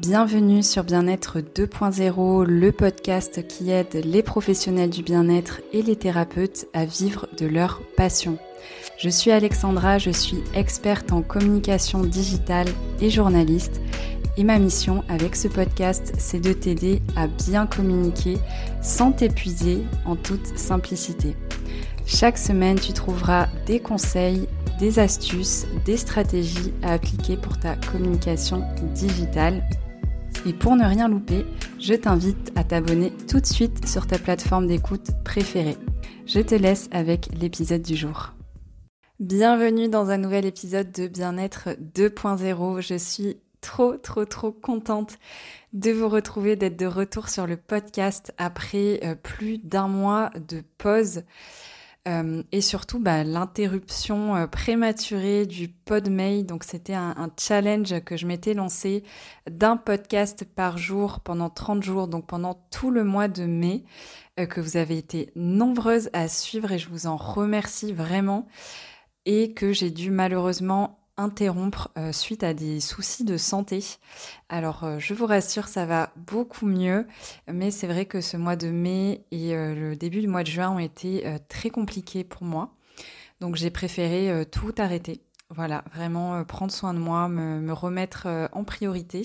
Bienvenue sur Bien-être 2.0, le podcast qui aide les professionnels du bien-être et les thérapeutes à vivre de leur passion. Je suis Alexandra, je suis experte en communication digitale et journaliste et ma mission avec ce podcast, c'est de t'aider à bien communiquer sans t'épuiser en toute simplicité. Chaque semaine, tu trouveras des conseils, des astuces, des stratégies à appliquer pour ta communication digitale et pour ne rien louper, je t'invite à t'abonner tout de suite sur ta plateforme d'écoute préférée. Je te laisse avec l'épisode du jour. Bienvenue dans un nouvel épisode de Bien-être 2.0. Je suis trop, trop, trop contente de vous retrouver, d'être de retour sur le podcast après euh, plus d'un mois de pause. Euh, et surtout bah, l'interruption euh, prématurée du PodMay. Donc c'était un, challenge que je m'étais lancé d'un podcast par jour pendant 30 jours, donc pendant tout le mois de mai, euh, que vous avez été nombreuses à suivre et je vous en remercie vraiment. Et que j'ai dû malheureusement interrompre euh, suite à des soucis de santé. Alors euh, je vous rassure, ça va beaucoup mieux, mais c'est vrai que ce mois de mai et euh, le début du mois de juin ont été très compliqués pour moi. Donc j'ai préféré tout arrêter. Voilà, vraiment prendre soin de moi, me, remettre en priorité.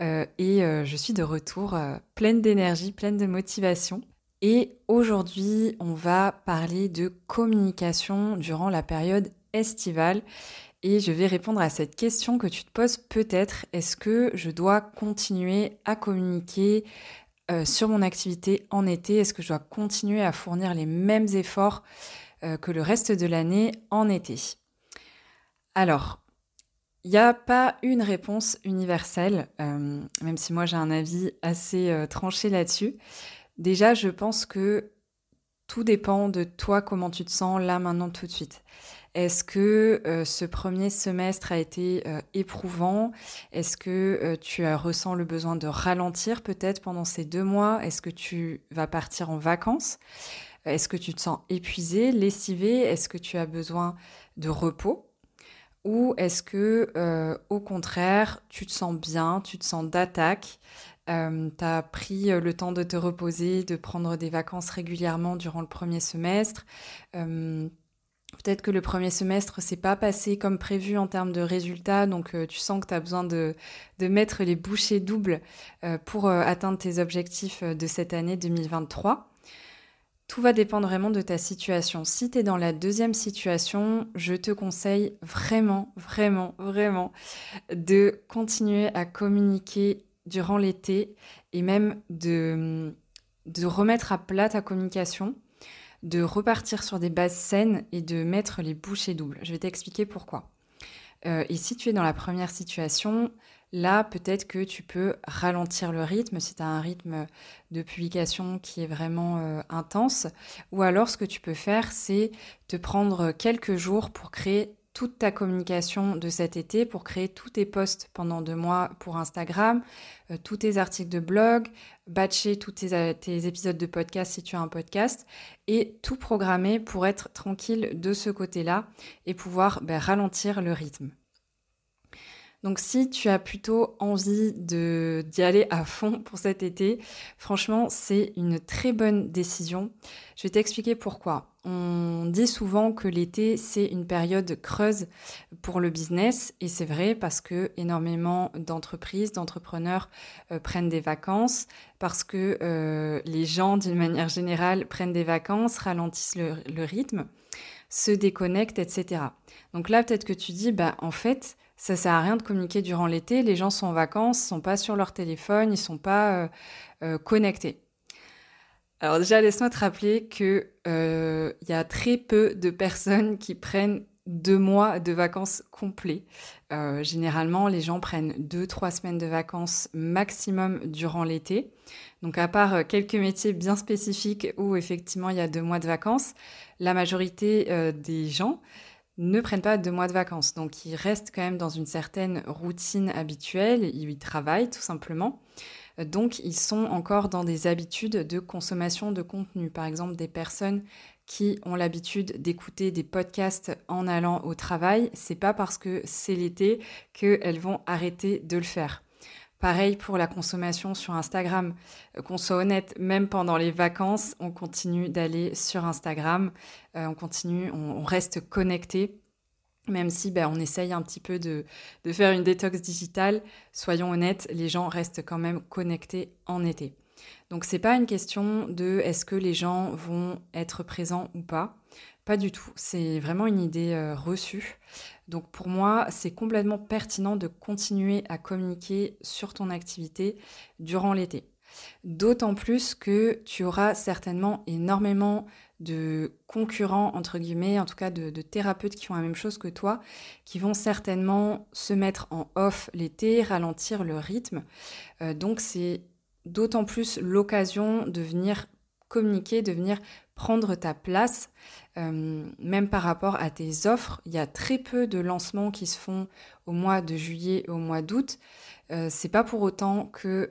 et je suis de retour pleine d'énergie, pleine de motivation. Et aujourd'hui, on va parler de communication durant la période estivale et je vais répondre à cette question que tu te poses peut-être. Est-ce que je dois continuer à communiquer euh, sur mon activité en été? Est-ce que je dois continuer à fournir les mêmes efforts euh, que le reste de l'année en été? Alors, il n'y a pas une réponse universelle, euh, même si moi j'ai un avis assez tranché là-dessus. Déjà, je pense que tout dépend de toi, comment tu te sens là, maintenant, tout de suite. Est-ce que euh, ce premier semestre a été euh, éprouvant? Est-ce que euh, tu ressens le besoin de ralentir peut-être pendant ces deux mois? Est-ce que tu vas partir en vacances? Est-ce que tu te sens épuisé, lessivé? Est-ce que tu as besoin de repos? Ou est-ce que, au contraire, tu te sens bien, tu te sens d'attaque, tu as pris le temps de te reposer, de prendre des vacances régulièrement durant le premier semestre Peut-être que le premier semestre s'est pas passé comme prévu en termes de résultats, donc euh, tu sens que tu as besoin de, de, mettre les bouchées doubles euh, pour euh, atteindre tes objectifs de cette année 2023. Tout va dépendre vraiment de ta situation. Si tu es dans la deuxième situation, je te conseille vraiment, vraiment, vraiment de continuer à communiquer durant l'été et même de, de remettre à plat ta communication de repartir sur des bases saines et de mettre les bouchées doubles. Je vais t'expliquer pourquoi. Euh, et si tu es dans la première situation, là, peut-être que tu peux ralentir le rythme si tu as un rythme de publication qui est vraiment euh, intense. Ou alors, ce que tu peux faire, c'est te prendre quelques jours pour créer toute ta communication de cet été pour créer tous tes posts pendant deux mois pour Instagram, euh, tous tes articles de blog, batcher tous tes, épisodes de podcast si tu as un podcast et tout programmer pour être tranquille de ce côté-là et pouvoir ben, ralentir le rythme. Donc si tu as plutôt envie d'y aller à fond pour cet été, franchement, c'est une très bonne décision. Je vais t'expliquer pourquoi. On dit souvent que l'été, c'est une période creuse pour le business et c'est vrai parce que énormément d'entreprises, d'entrepreneurs euh, prennent des vacances, parce que euh, les gens, d'une manière générale, prennent des vacances, ralentissent le, rythme, se déconnectent, etc. Donc là, peut-être que tu dis, bah en fait, ça sert à rien de communiquer durant l'été. Les gens sont en vacances, sont pas sur leur téléphone, ils sont pas euh, connectés. Alors déjà, laisse-moi te rappeler que euh, il y a très peu de personnes qui prennent deux mois de vacances complets. généralement, les gens prennent deux, trois semaines de vacances maximum durant l'été. Donc, à part quelques métiers bien spécifiques où effectivement il y a deux mois de vacances, la majorité des gens ne prennent pas deux mois de vacances. Donc ils restent quand même dans une certaine routine habituelle, ils travaillent tout simplement. Donc ils sont encore dans des habitudes de consommation de contenu. Par exemple, des personnes qui ont l'habitude d'écouter des podcasts en allant au travail, c'est pas parce que c'est l'été qu'elles vont arrêter de le faire. Pareil pour la consommation sur Instagram. Euh, qu'on soit honnête, même pendant les vacances, on continue d'aller sur Instagram, euh, on continue, on, reste connecté. Même si ben, on essaye un petit peu de, de faire une détox digitale, soyons honnêtes, les gens restent quand même connectés en été. Donc c'est pas une question de est-ce que les gens vont être présents ou pas. Pas du tout. C'est vraiment une idée euh, reçue. Donc pour moi, c'est complètement pertinent de continuer à communiquer sur ton activité durant l'été. D'autant plus que tu auras certainement énormément de concurrents, entre guillemets, en tout cas de, thérapeutes qui font la même chose que toi, qui vont certainement se mettre en off l'été, ralentir le rythme. Euh, donc c'est d'autant plus l'occasion de venir communiquer, de venir prendre ta place, euh, même par rapport à tes offres. Il y a très peu de lancements qui se font au mois de juillet et au mois d'août. Euh, c'est pas pour autant que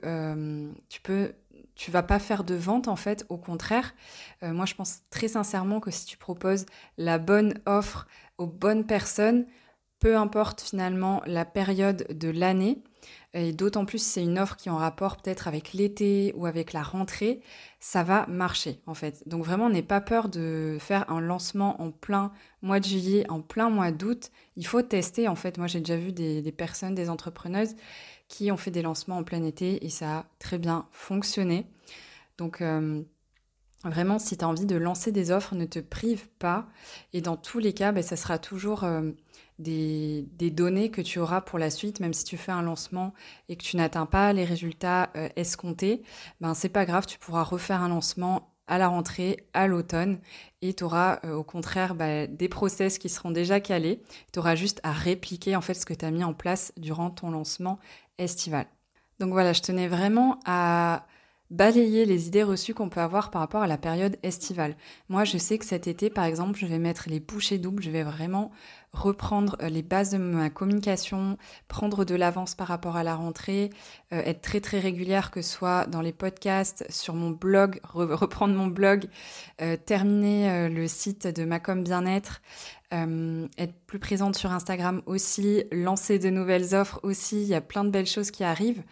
tu peux tu vas pas faire de vente en fait, au contraire. moi, je pense très sincèrement que si tu proposes la bonne offre aux bonnes personnes, peu importe finalement la période de l'année, et d'autant plus si c'est une offre qui est en rapport peut-être avec l'été ou avec la rentrée, ça va marcher en fait. Donc vraiment, n'aie pas peur de faire un lancement en plein mois de juillet, en plein mois d'août. Il faut tester en fait. Moi, j'ai déjà vu des, personnes, des entrepreneuses qui ont fait des lancements en plein été et ça a très bien fonctionné. Donc euh, Vraiment, si tu as envie de lancer des offres, ne te prive pas. Et dans tous les cas, ben, ça sera toujours euh, des, données que tu auras pour la suite, même si tu fais un lancement et que tu n'atteins pas les résultats euh, escomptés, ben c'est pas grave, tu pourras refaire un lancement à la rentrée, à l'automne, et tu auras euh, au contraire ben, des process qui seront déjà calés. Tu auras juste à répliquer en fait ce que tu as mis en place durant ton lancement estival. Donc voilà, je tenais vraiment à balayer les idées reçues qu'on peut avoir par rapport à la période estivale. Moi, je sais que cet été, par exemple, je vais mettre les bouchées doubles, je vais vraiment reprendre euh, les bases de ma communication, prendre de l'avance par rapport à la rentrée, euh, être très très régulière, que ce soit dans les podcasts, sur mon blog, reprendre mon blog, euh, terminer le site de Macom Bien-être, être plus présente sur Instagram aussi, lancer de nouvelles offres aussi. Il y a plein de belles choses qui arrivent.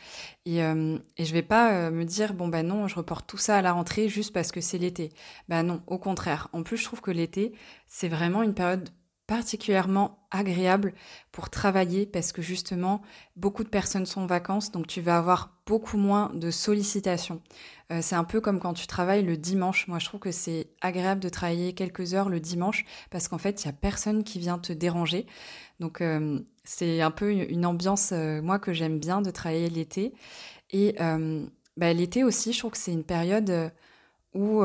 Et, et je vais pas me dire, bon ben non, je reporte tout ça à la rentrée juste parce que c'est l'été. Ben non, au contraire. En plus, je trouve que l'été, c'est vraiment une période particulièrement agréable pour travailler parce que justement beaucoup de personnes sont en vacances donc tu vas avoir beaucoup moins de sollicitations. Euh, c'est un peu comme quand tu travailles le dimanche. Moi je trouve que c'est agréable de travailler quelques heures le dimanche parce qu'en fait il y a personne qui vient te déranger. Donc euh, c'est un peu une ambiance euh, moi que j'aime bien de travailler l'été et bah, l'été aussi je trouve que c'est une période où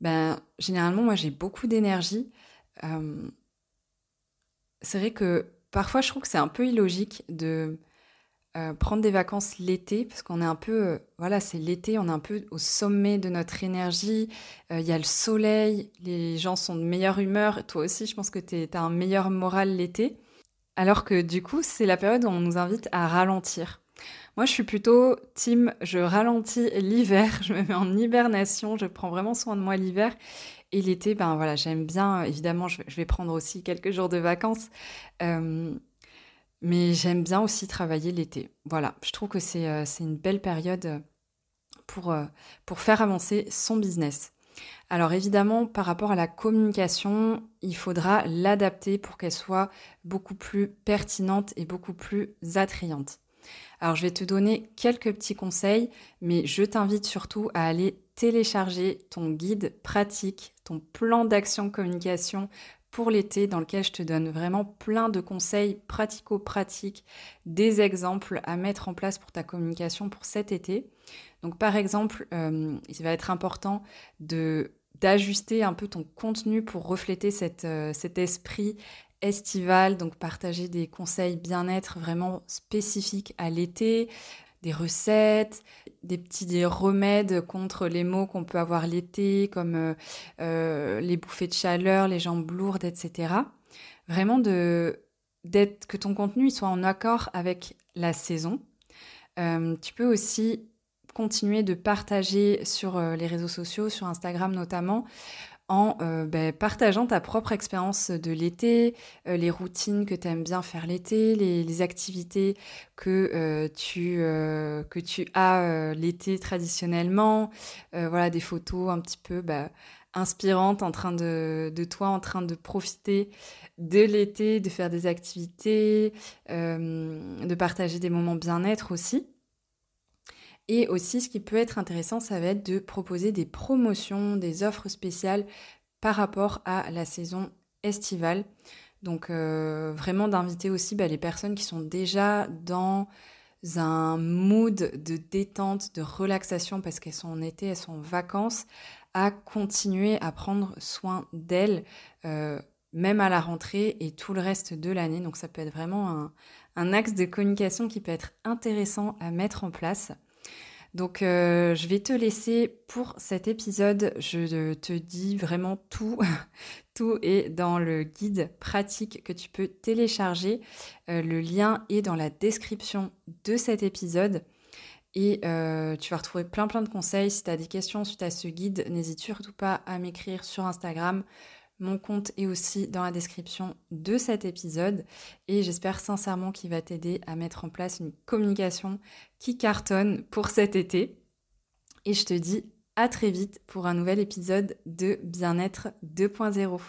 ben généralement moi j'ai beaucoup d'énergie c'est vrai que parfois je trouve que c'est un peu illogique de euh, prendre des vacances l'été, parce qu'on est un peu, euh, voilà, c'est l'été, on est un peu au sommet de notre énergie, euh, il y a le soleil, les gens sont de meilleure humeur, toi aussi je pense que tu as un meilleur moral l'été, alors que du coup c'est la période où on nous invite à ralentir. Moi, je suis plutôt team, je ralentis l'hiver, je me mets en hibernation, je prends vraiment soin de moi l'hiver. Et l'été, ben voilà, j'aime bien, évidemment, je vais prendre aussi quelques jours de vacances. Euh, mais j'aime bien aussi travailler l'été. Voilà, je trouve que c'est euh, une belle période pour, euh, pour faire avancer son business. Alors évidemment, par rapport à la communication, il faudra l'adapter pour qu'elle soit beaucoup plus pertinente et beaucoup plus attrayante. Alors je vais te donner quelques petits conseils, mais je t'invite surtout à aller télécharger ton guide pratique, ton plan d'action communication pour l'été dans lequel je te donne vraiment plein de conseils pratico-pratiques, des exemples à mettre en place pour ta communication pour cet été. Donc par exemple, euh, il va être important de d'ajuster un peu ton contenu pour refléter euh, cet esprit estival, donc partager des conseils bien-être vraiment spécifiques à l'été, des recettes, des petits remèdes contre les maux qu'on peut avoir l'été, comme euh, euh, les bouffées de chaleur, les jambes lourdes, etc. Vraiment de d'être que ton contenu soit en accord avec la saison. Euh, tu peux aussi continuer de partager sur les réseaux sociaux, sur Instagram notamment, en euh, ben, partageant ta propre expérience de l'été, euh, les routines que tu aimes bien faire l'été, les, activités que, euh, tu, que tu as l'été traditionnellement, voilà des photos un petit peu bah, inspirantes en train de, de, toi, en train de profiter de l'été, de faire des activités, de partager des moments bien-être aussi. Et aussi, ce qui peut être intéressant, ça va être de proposer des promotions, des offres spéciales par rapport à la saison estivale. Donc euh, vraiment d'inviter aussi bah, les personnes qui sont déjà dans un mood de détente, de relaxation parce qu'elles sont en été, elles sont en vacances, à continuer à prendre soin d'elles, euh, même à la rentrée et tout le reste de l'année. Donc ça peut être vraiment un axe de communication qui peut être intéressant à mettre en place. Donc euh, je vais te laisser pour cet épisode. Je te dis vraiment tout. tout est dans le guide pratique que tu peux télécharger. Euh, le lien est dans la description de cet épisode. Et euh, tu vas retrouver plein plein de conseils. Si tu as des questions suite à ce guide, n'hésite surtout pas à m'écrire sur Instagram. Mon compte est aussi dans la description de cet épisode et j'espère sincèrement qu'il va t'aider à mettre en place une communication qui cartonne pour cet été. Et je te dis à très vite pour un nouvel épisode de Bien-être 2.0.